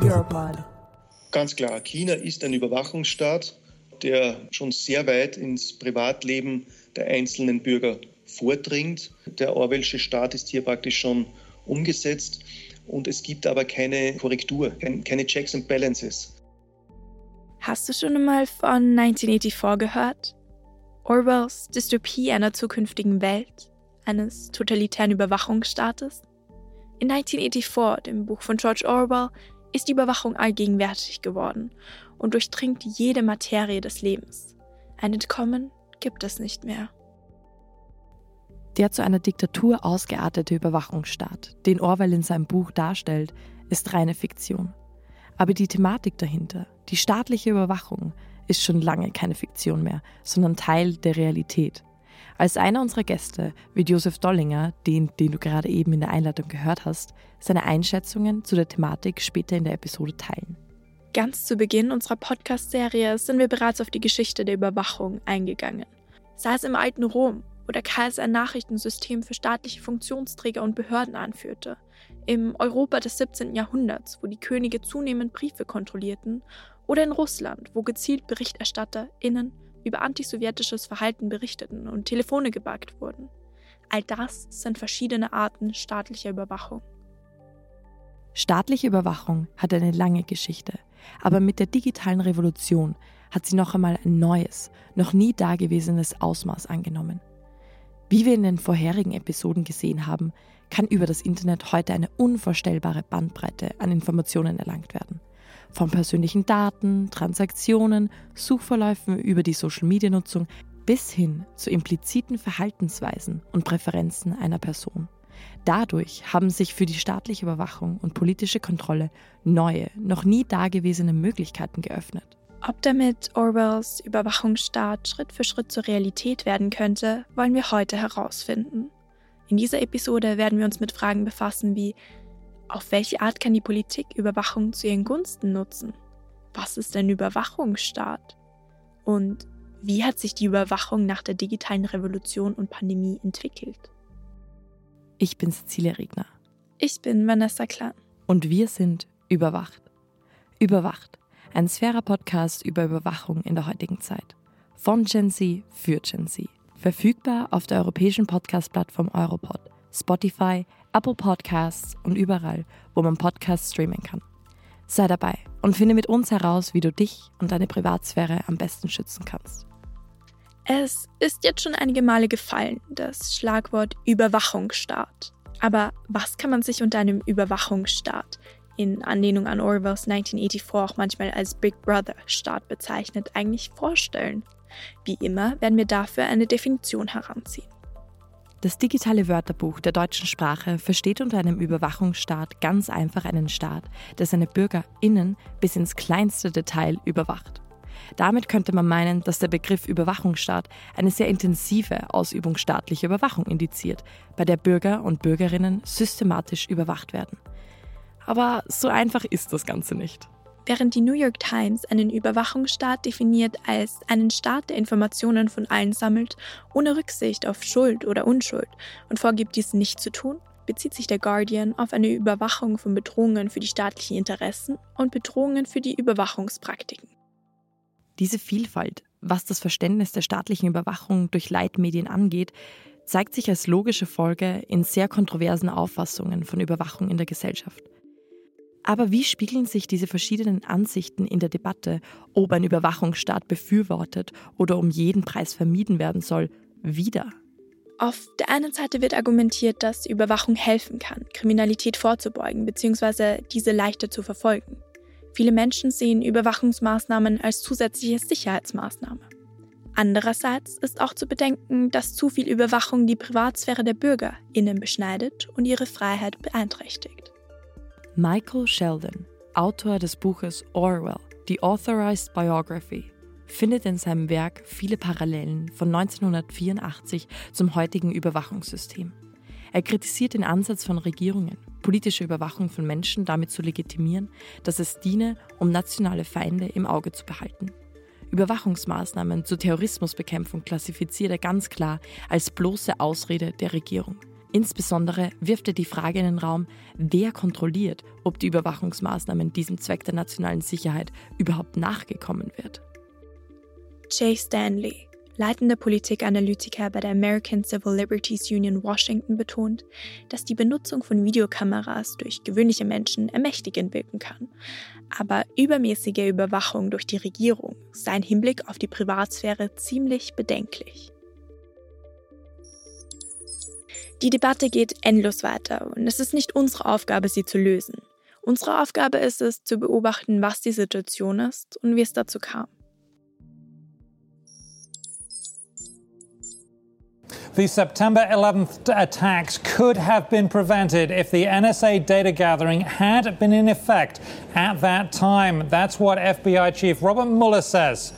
Europod. Ganz klar, China ist ein Überwachungsstaat, der schon sehr weit ins Privatleben der einzelnen Bürger vordringt. Der Orwellsche Staat ist hier praktisch schon umgesetzt und es gibt aber keine Korrektur, keine Checks and Balances. Hast du schon einmal von 1984 gehört? Orwells Dystopie einer zukünftigen Welt, eines totalitären Überwachungsstaates? In 1984, dem Buch von George Orwell, ist die Überwachung allgegenwärtig geworden und durchdringt jede Materie des Lebens. Ein Entkommen gibt es nicht mehr. Der zu einer Diktatur ausgeartete Überwachungsstaat, den Orwell in seinem Buch darstellt, ist reine Fiktion. Aber die Thematik dahinter, die staatliche Überwachung, ist schon lange keine Fiktion mehr, sondern Teil der Realität. Als einer unserer Gäste wird Josef Dollinger, den, den du gerade eben in der Einleitung gehört hast, seine Einschätzungen zu der Thematik später in der Episode teilen. Ganz zu Beginn unserer Podcast-Serie sind wir bereits auf die Geschichte der Überwachung eingegangen. Sei es im alten Rom, wo der Kaiser ein Nachrichtensystem für staatliche Funktionsträger und Behörden anführte, im Europa des 17. Jahrhunderts, wo die Könige zunehmend Briefe kontrollierten, oder in Russland, wo gezielt BerichterstatterInnen über antisowjetisches Verhalten berichteten und Telefone gebackt wurden. All das sind verschiedene Arten staatlicher Überwachung. Staatliche Überwachung hat eine lange Geschichte, aber mit der digitalen Revolution hat sie noch einmal ein neues, noch nie dagewesenes Ausmaß angenommen. Wie wir in den vorherigen Episoden gesehen haben, kann über das Internet heute eine unvorstellbare Bandbreite an Informationen erlangt werden. Von persönlichen Daten, Transaktionen, Suchverläufen über die Social-Media-Nutzung bis hin zu impliziten Verhaltensweisen und Präferenzen einer Person. Dadurch haben sich für die staatliche Überwachung und politische Kontrolle neue, noch nie dagewesene Möglichkeiten geöffnet. Ob damit Orwells Überwachungsstaat Schritt für Schritt zur Realität werden könnte, wollen wir heute herausfinden. In dieser Episode werden wir uns mit Fragen befassen wie, auf welche Art kann die Politik Überwachung zu ihren Gunsten nutzen? Was ist ein Überwachungsstaat? Und wie hat sich die Überwachung nach der digitalen Revolution und Pandemie entwickelt? Ich bin Cecilia Regner. Ich bin Vanessa Klan. Und wir sind Überwacht. Überwacht ein Sphäre-Podcast über Überwachung in der heutigen Zeit. Von Gen Z für Gen Z. Verfügbar auf der europäischen Podcast-Plattform Europod, Spotify, Apple Podcasts und überall, wo man Podcasts streamen kann. Sei dabei und finde mit uns heraus, wie du dich und deine Privatsphäre am besten schützen kannst. Es ist jetzt schon einige Male gefallen, das Schlagwort Überwachungsstaat. Aber was kann man sich unter einem Überwachungsstaat in Anlehnung an Orwells 1984 auch manchmal als Big Brother Staat bezeichnet, eigentlich vorstellen? Wie immer werden wir dafür eine Definition heranziehen. Das digitale Wörterbuch der deutschen Sprache versteht unter einem Überwachungsstaat ganz einfach einen Staat, der seine BürgerInnen bis ins kleinste Detail überwacht. Damit könnte man meinen, dass der Begriff Überwachungsstaat eine sehr intensive Ausübung staatlicher Überwachung indiziert, bei der Bürger und Bürgerinnen systematisch überwacht werden. Aber so einfach ist das Ganze nicht. Während die New York Times einen Überwachungsstaat definiert als einen Staat, der Informationen von allen sammelt, ohne Rücksicht auf Schuld oder Unschuld und vorgibt, dies nicht zu tun, bezieht sich der Guardian auf eine Überwachung von Bedrohungen für die staatlichen Interessen und Bedrohungen für die Überwachungspraktiken. Diese Vielfalt, was das Verständnis der staatlichen Überwachung durch Leitmedien angeht, zeigt sich als logische Folge in sehr kontroversen Auffassungen von Überwachung in der Gesellschaft. Aber wie spiegeln sich diese verschiedenen Ansichten in der Debatte, ob ein Überwachungsstaat befürwortet oder um jeden Preis vermieden werden soll, wieder? Auf der einen Seite wird argumentiert, dass Überwachung helfen kann, Kriminalität vorzubeugen bzw. diese leichter zu verfolgen. Viele Menschen sehen Überwachungsmaßnahmen als zusätzliche Sicherheitsmaßnahme. Andererseits ist auch zu bedenken, dass zu viel Überwachung die Privatsphäre der BürgerInnen beschneidet und ihre Freiheit beeinträchtigt. Michael Sheldon, Autor des Buches Orwell, The Authorized Biography, findet in seinem Werk viele Parallelen von 1984 zum heutigen Überwachungssystem. Er kritisiert den Ansatz von Regierungen, politische Überwachung von Menschen damit zu legitimieren, dass es diene, um nationale Feinde im Auge zu behalten. Überwachungsmaßnahmen zur Terrorismusbekämpfung klassifiziert er ganz klar als bloße Ausrede der Regierung. Insbesondere wirft er die Frage in den Raum, wer kontrolliert, ob die Überwachungsmaßnahmen diesem Zweck der nationalen Sicherheit überhaupt nachgekommen wird. Jay Stanley, leitender Politikanalytiker bei der American Civil Liberties Union Washington, betont, dass die Benutzung von Videokameras durch gewöhnliche Menschen ermächtigend wirken kann. Aber übermäßige Überwachung durch die Regierung sei im Hinblick auf die Privatsphäre ziemlich bedenklich. Die Debatte geht endlos weiter und es ist nicht unsere Aufgabe, sie zu lösen. Unsere Aufgabe ist es, zu beobachten, was die Situation ist und wie es dazu kam. The September 11th attacks could have been prevented if the NSA data gathering had been in effect at that time. That's what FBI Chief Robert Mueller says.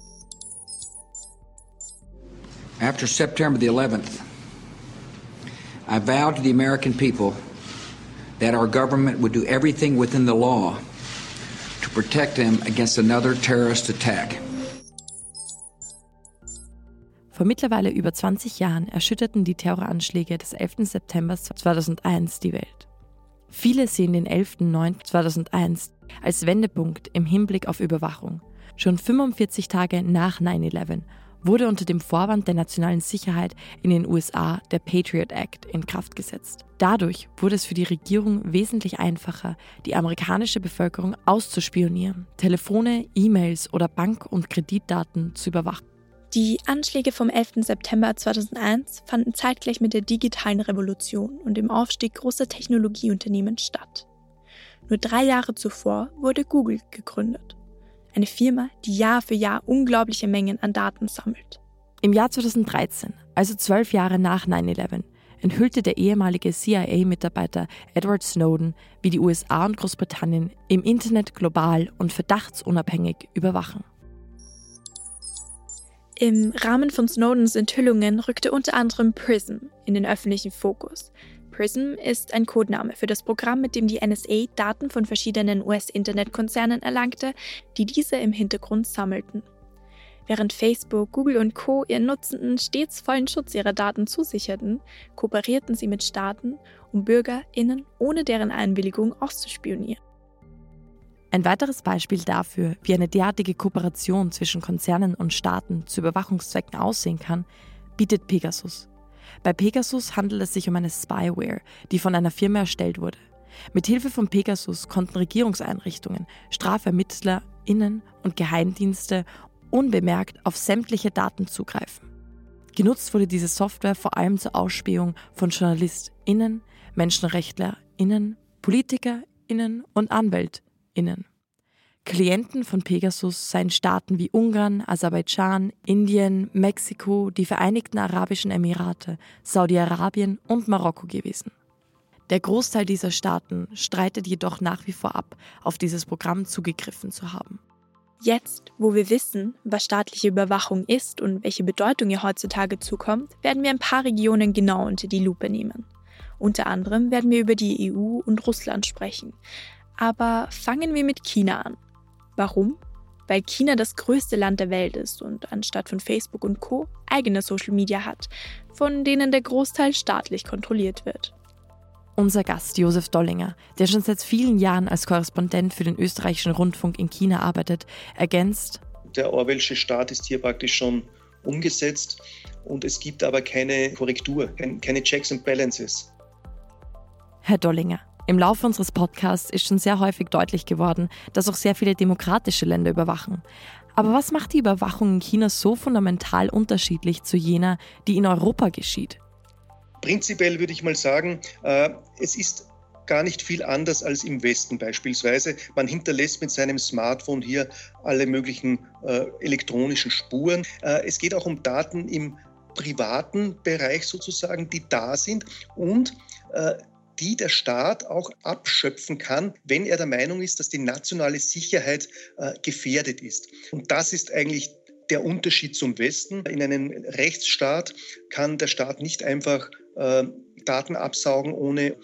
After September the 11th, I vowed to the American people that our government would do everything within the law to protect them against another terrorist attack. Vor mittlerweile über 20 Jahren erschütterten die Terroranschläge des 11. September 2001 die Welt. Viele sehen den 11.09.2001 als Wendepunkt im Hinblick auf Überwachung. Schon 45 Tage nach 9-11 wurde unter dem Vorwand der nationalen Sicherheit in den USA der Patriot Act in Kraft gesetzt. Dadurch wurde es für die Regierung wesentlich einfacher, die amerikanische Bevölkerung auszuspionieren, Telefone, E-Mails oder Bank- und Kreditdaten zu überwachen. Die Anschläge vom 11. September 2001 fanden zeitgleich mit der digitalen Revolution und dem Aufstieg großer Technologieunternehmen statt. Nur drei Jahre zuvor wurde Google gegründet. Eine Firma, die Jahr für Jahr unglaubliche Mengen an Daten sammelt. Im Jahr 2013, also zwölf Jahre nach 9-11, enthüllte der ehemalige CIA-Mitarbeiter Edward Snowden, wie die USA und Großbritannien im Internet global und verdachtsunabhängig überwachen. Im Rahmen von Snowdens Enthüllungen rückte unter anderem PRISM in den öffentlichen Fokus, PRISM ist ein Codename für das Programm, mit dem die NSA Daten von verschiedenen US-Internetkonzernen erlangte, die diese im Hintergrund sammelten. Während Facebook, Google und Co. ihren Nutzenden stets vollen Schutz ihrer Daten zusicherten, kooperierten sie mit Staaten, um BürgerInnen ohne deren Einwilligung auszuspionieren. Ein weiteres Beispiel dafür, wie eine derartige Kooperation zwischen Konzernen und Staaten zu Überwachungszwecken aussehen kann, bietet Pegasus. Bei Pegasus handelt es sich um eine Spyware, die von einer Firma erstellt wurde. Mit Hilfe von Pegasus konnten Regierungseinrichtungen, StrafermittlerInnen und Geheimdienste unbemerkt auf sämtliche Daten zugreifen. Genutzt wurde diese Software vor allem zur Ausspähung von JournalistInnen, MenschenrechtlerInnen, PolitikerInnen und AnwältInnen. Klienten von Pegasus seien Staaten wie Ungarn, Aserbaidschan, Indien, Mexiko, die Vereinigten Arabischen Emirate, Saudi-Arabien und Marokko gewesen. Der Großteil dieser Staaten streitet jedoch nach wie vor ab, auf dieses Programm zugegriffen zu haben. Jetzt, wo wir wissen, was staatliche Überwachung ist und welche Bedeutung ihr heutzutage zukommt, werden wir ein paar Regionen genau unter die Lupe nehmen. Unter anderem werden wir über die EU und Russland sprechen. Aber fangen wir mit China an. Warum? Weil China das größte Land der Welt ist und anstatt von Facebook und Co eigene Social Media hat, von denen der Großteil staatlich kontrolliert wird. Unser Gast Josef Dollinger, der schon seit vielen Jahren als Korrespondent für den österreichischen Rundfunk in China arbeitet, ergänzt. Der Orwellsche Staat ist hier praktisch schon umgesetzt und es gibt aber keine Korrektur, keine Checks and Balances. Herr Dollinger, im Laufe unseres Podcasts ist schon sehr häufig deutlich geworden, dass auch sehr viele demokratische Länder überwachen. Aber was macht die Überwachung in China so fundamental unterschiedlich zu jener, die in Europa geschieht? Prinzipiell würde ich mal sagen, äh, es ist gar nicht viel anders als im Westen beispielsweise. Man hinterlässt mit seinem Smartphone hier alle möglichen äh, elektronischen Spuren. Äh, es geht auch um Daten im privaten Bereich sozusagen, die da sind und die der Staat auch abschöpfen kann, wenn er der Meinung ist, dass die nationale Sicherheit äh, gefährdet ist. Und das ist eigentlich der Unterschied zum Westen. In einem Rechtsstaat kann der Staat nicht einfach äh, Daten absaugen, ohne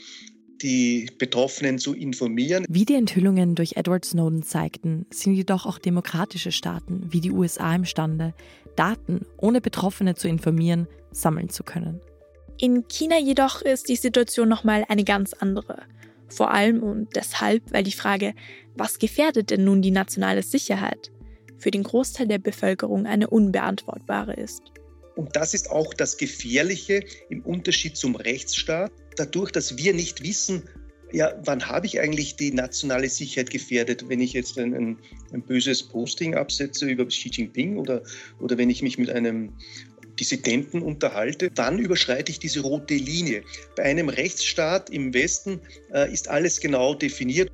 die Betroffenen zu informieren. Wie die Enthüllungen durch Edward Snowden zeigten, sind jedoch auch demokratische Staaten wie die USA imstande, Daten ohne Betroffene zu informieren, sammeln zu können. In China jedoch ist die Situation nochmal eine ganz andere. Vor allem und deshalb, weil die Frage, was gefährdet denn nun die nationale Sicherheit, für den Großteil der Bevölkerung eine unbeantwortbare ist. Und das ist auch das Gefährliche im Unterschied zum Rechtsstaat. Dadurch, dass wir nicht wissen, ja, wann habe ich eigentlich die nationale Sicherheit gefährdet, wenn ich jetzt ein, ein, böses Posting absetze über Xi Jinping oder, oder wenn ich mich mit einem Dissidenten unterhalte, dann überschreite ich diese rote Linie. Bei einem Rechtsstaat im Westen äh, ist alles genau definiert.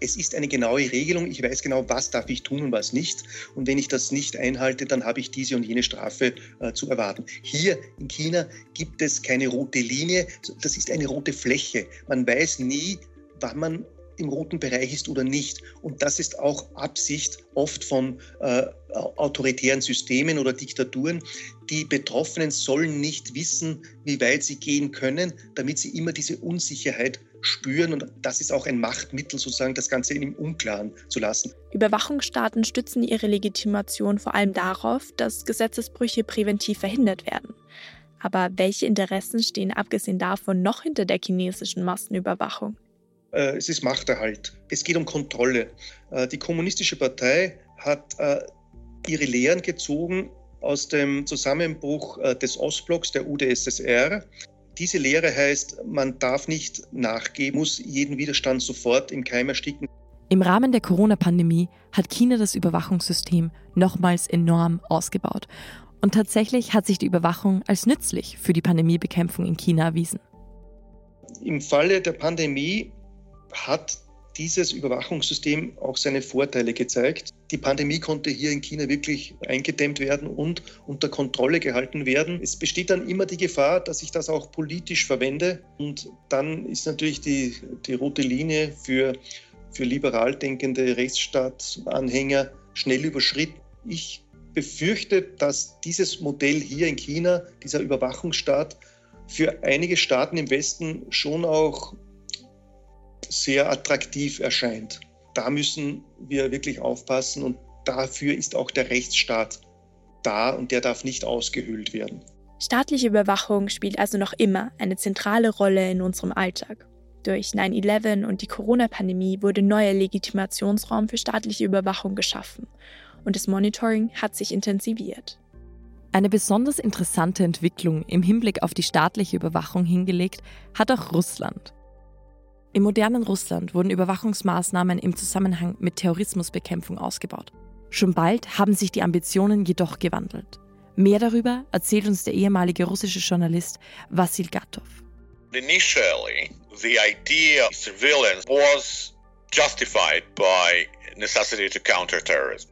Es ist eine genaue Regelung. Ich weiß genau, was darf ich tun und was nicht. Und wenn ich das nicht einhalte, dann habe ich diese und jene Strafe äh, zu erwarten. Hier in China gibt es keine rote Linie. Das ist eine rote Fläche. Man weiß nie, wann man im roten Bereich ist oder nicht. Und das ist auch Absicht oft von äh, autoritären Systemen oder Diktaturen. Die Betroffenen sollen nicht wissen, wie weit sie gehen können, damit sie immer diese Unsicherheit spüren. Und das ist auch ein Machtmittel, sozusagen das Ganze im Unklaren zu lassen. Überwachungsstaaten stützen ihre Legitimation vor allem darauf, dass Gesetzesbrüche präventiv verhindert werden. Aber welche Interessen stehen abgesehen davon noch hinter der chinesischen Massenüberwachung? Äh, es ist Machterhalt. Es geht um Kontrolle. Äh, die Kommunistische Partei hat äh, ihre Lehren gezogen aus dem Zusammenbruch des Ostblocks, der UdSSR. Diese Lehre heißt, man darf nicht nachgeben, muss jeden Widerstand sofort im Keim ersticken. Im Rahmen der Corona-Pandemie hat China das Überwachungssystem nochmals enorm ausgebaut. Und tatsächlich hat sich die Überwachung als nützlich für die Pandemiebekämpfung in China erwiesen. Im Falle der Pandemie hat dieses Überwachungssystem auch seine Vorteile gezeigt. Die Pandemie konnte hier in China wirklich eingedämmt werden und unter Kontrolle gehalten werden. Es besteht dann immer die Gefahr, dass ich das auch politisch verwende. Und dann ist natürlich die, die rote Linie für, für liberal denkende Rechtsstaatsanhänger schnell überschritten. Ich befürchte, dass dieses Modell hier in China, dieser Überwachungsstaat, für einige Staaten im Westen schon auch sehr attraktiv erscheint. Da müssen wir wirklich aufpassen und dafür ist auch der Rechtsstaat da und der darf nicht ausgehöhlt werden. Staatliche Überwachung spielt also noch immer eine zentrale Rolle in unserem Alltag. Durch 9-11 und die Corona-Pandemie wurde neuer Legitimationsraum für staatliche Überwachung geschaffen und das Monitoring hat sich intensiviert. Eine besonders interessante Entwicklung im Hinblick auf die staatliche Überwachung hingelegt hat auch Russland. Im modernen Russland wurden Überwachungsmaßnahmen im Zusammenhang mit Terrorismusbekämpfung ausgebaut. Schon bald haben sich die Ambitionen jedoch gewandelt. Mehr darüber erzählt uns der ehemalige russische Journalist Vasil Gatov. Initially, the idea of surveillance was justified by necessity to counter terrorism.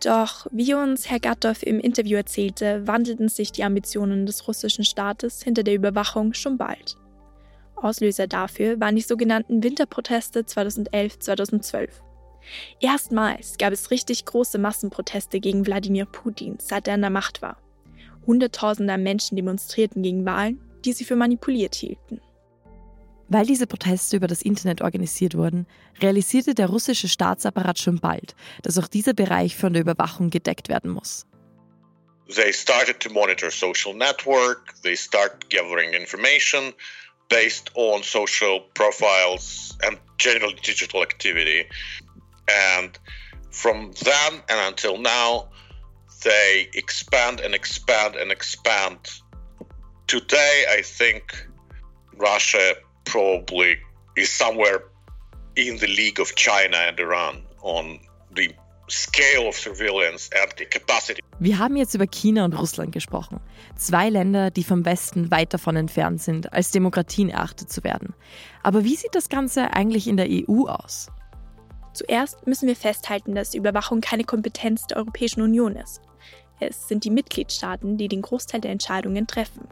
Doch, wie uns Herr Gatov im Interview erzählte, wandelten sich die Ambitionen des russischen Staates hinter der Überwachung schon bald. Auslöser dafür waren die sogenannten Winterproteste 2011-2012. Erstmals gab es richtig große Massenproteste gegen Wladimir Putin, seit er an der Macht war. Hunderttausende Menschen demonstrierten gegen Wahlen, die sie für manipuliert hielten. Weil diese Proteste über das Internet organisiert wurden, realisierte der russische Staatsapparat schon bald, dass auch dieser Bereich von der Überwachung gedeckt werden muss. They started to monitor social network, they start gathering information based on social profiles and general digital activity. And from then and until now, they expand and expand and expand. Today, I think Russia probably is somewhere in the league of China and Iran on the scale of surveillance and the capacity. Wir haben jetzt über China und Russland gesprochen. Zwei Länder, die vom Westen weit davon entfernt sind, als Demokratien erachtet zu werden. Aber wie sieht das Ganze eigentlich in der EU aus? Zuerst müssen wir festhalten, dass die Überwachung keine Kompetenz der Europäischen Union ist. Es sind die Mitgliedstaaten, die den Großteil der Entscheidungen treffen.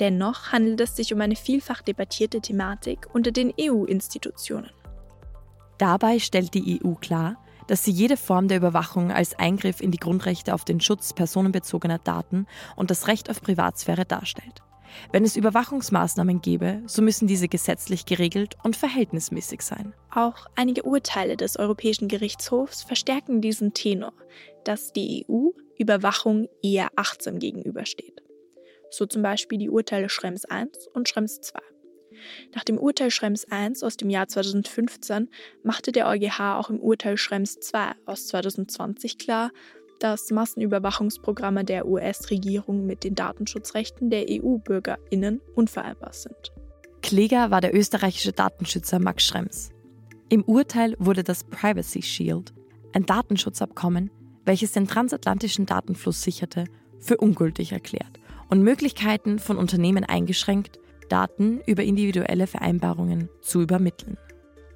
Dennoch handelt es sich um eine vielfach debattierte Thematik unter den EU-Institutionen. Dabei stellt die EU klar, dass sie jede Form der Überwachung als Eingriff in die Grundrechte auf den Schutz personenbezogener Daten und das Recht auf Privatsphäre darstellt. Wenn es Überwachungsmaßnahmen gäbe, so müssen diese gesetzlich geregelt und verhältnismäßig sein. Auch einige Urteile des Europäischen Gerichtshofs verstärken diesen Tenor, dass die EU Überwachung eher achtsam gegenübersteht. so zum Beispiel die Urteile Schrems I und Schrems II. Nach dem Urteil Schrems I aus dem Jahr 2015 machte der EuGH auch im Urteil Schrems II aus 2020 klar, dass Massenüberwachungsprogramme der US-Regierung mit den Datenschutzrechten der EU-BürgerInnen unvereinbar sind. Kläger war der österreichische Datenschützer Max Schrems. Im Urteil wurde das Privacy Shield, ein Datenschutzabkommen, welches den transatlantischen Datenfluss sicherte, für ungültig erklärt und Möglichkeiten von Unternehmen eingeschränkt, Daten über individuelle Vereinbarungen zu übermitteln.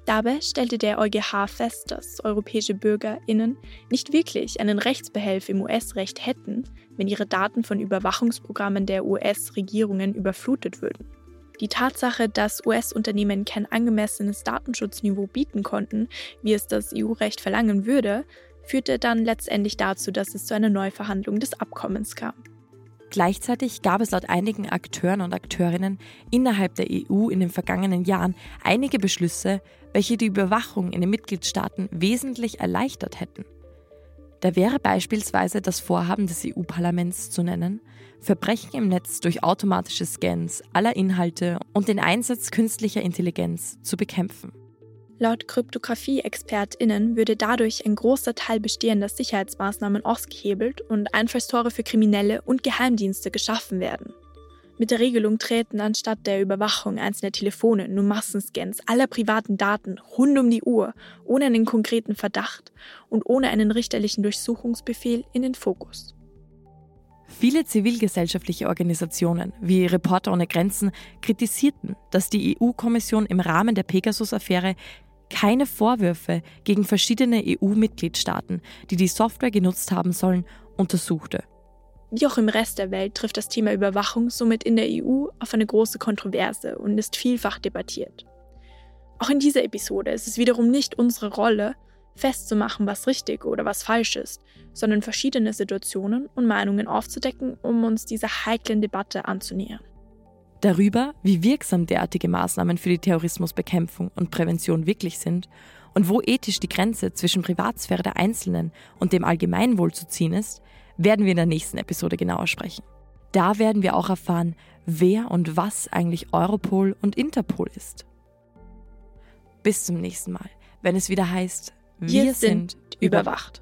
Dabei stellte der EuGH fest, dass europäische Bürgerinnen nicht wirklich einen Rechtsbehelf im US-Recht hätten, wenn ihre Daten von Überwachungsprogrammen der US-Regierungen überflutet würden. Die Tatsache, dass US-Unternehmen kein angemessenes Datenschutzniveau bieten konnten, wie es das EU-Recht verlangen würde, führte dann letztendlich dazu, dass es zu einer Neuverhandlung des Abkommens kam. Gleichzeitig gab es laut einigen Akteuren und Akteurinnen innerhalb der EU in den vergangenen Jahren einige Beschlüsse, welche die Überwachung in den Mitgliedstaaten wesentlich erleichtert hätten. Da wäre beispielsweise das Vorhaben des EU-Parlaments zu nennen, Verbrechen im Netz durch automatische Scans aller Inhalte und den Einsatz künstlicher Intelligenz zu bekämpfen. Laut Kryptographie-ExpertInnen würde dadurch ein großer Teil bestehender Sicherheitsmaßnahmen ausgehebelt und Einfallstore für Kriminelle und Geheimdienste geschaffen werden. Mit der Regelung treten anstatt der Überwachung einzelner Telefone nur Massenscans aller privaten Daten rund um die Uhr, ohne einen konkreten Verdacht und ohne einen richterlichen Durchsuchungsbefehl in den Fokus. Viele zivilgesellschaftliche Organisationen wie Reporter ohne Grenzen kritisierten, dass die EU-Kommission im Rahmen der Pegasus-Affäre keine Vorwürfe gegen verschiedene EU-Mitgliedstaaten, die die Software genutzt haben sollen, untersuchte. Wie auch im Rest der Welt trifft das Thema Überwachung somit in der EU auf eine große Kontroverse und ist vielfach debattiert. Auch in dieser Episode ist es wiederum nicht unsere Rolle, festzumachen, was richtig oder was falsch ist, sondern verschiedene Situationen und Meinungen aufzudecken, um uns dieser heiklen Debatte anzunähern. Darüber, wie wirksam derartige Maßnahmen für die Terrorismusbekämpfung und Prävention wirklich sind und wo ethisch die Grenze zwischen Privatsphäre der Einzelnen und dem Allgemeinwohl zu ziehen ist, werden wir in der nächsten Episode genauer sprechen. Da werden wir auch erfahren, wer und was eigentlich Europol und Interpol ist. Bis zum nächsten Mal, wenn es wieder heißt, wir, wir sind, sind überwacht.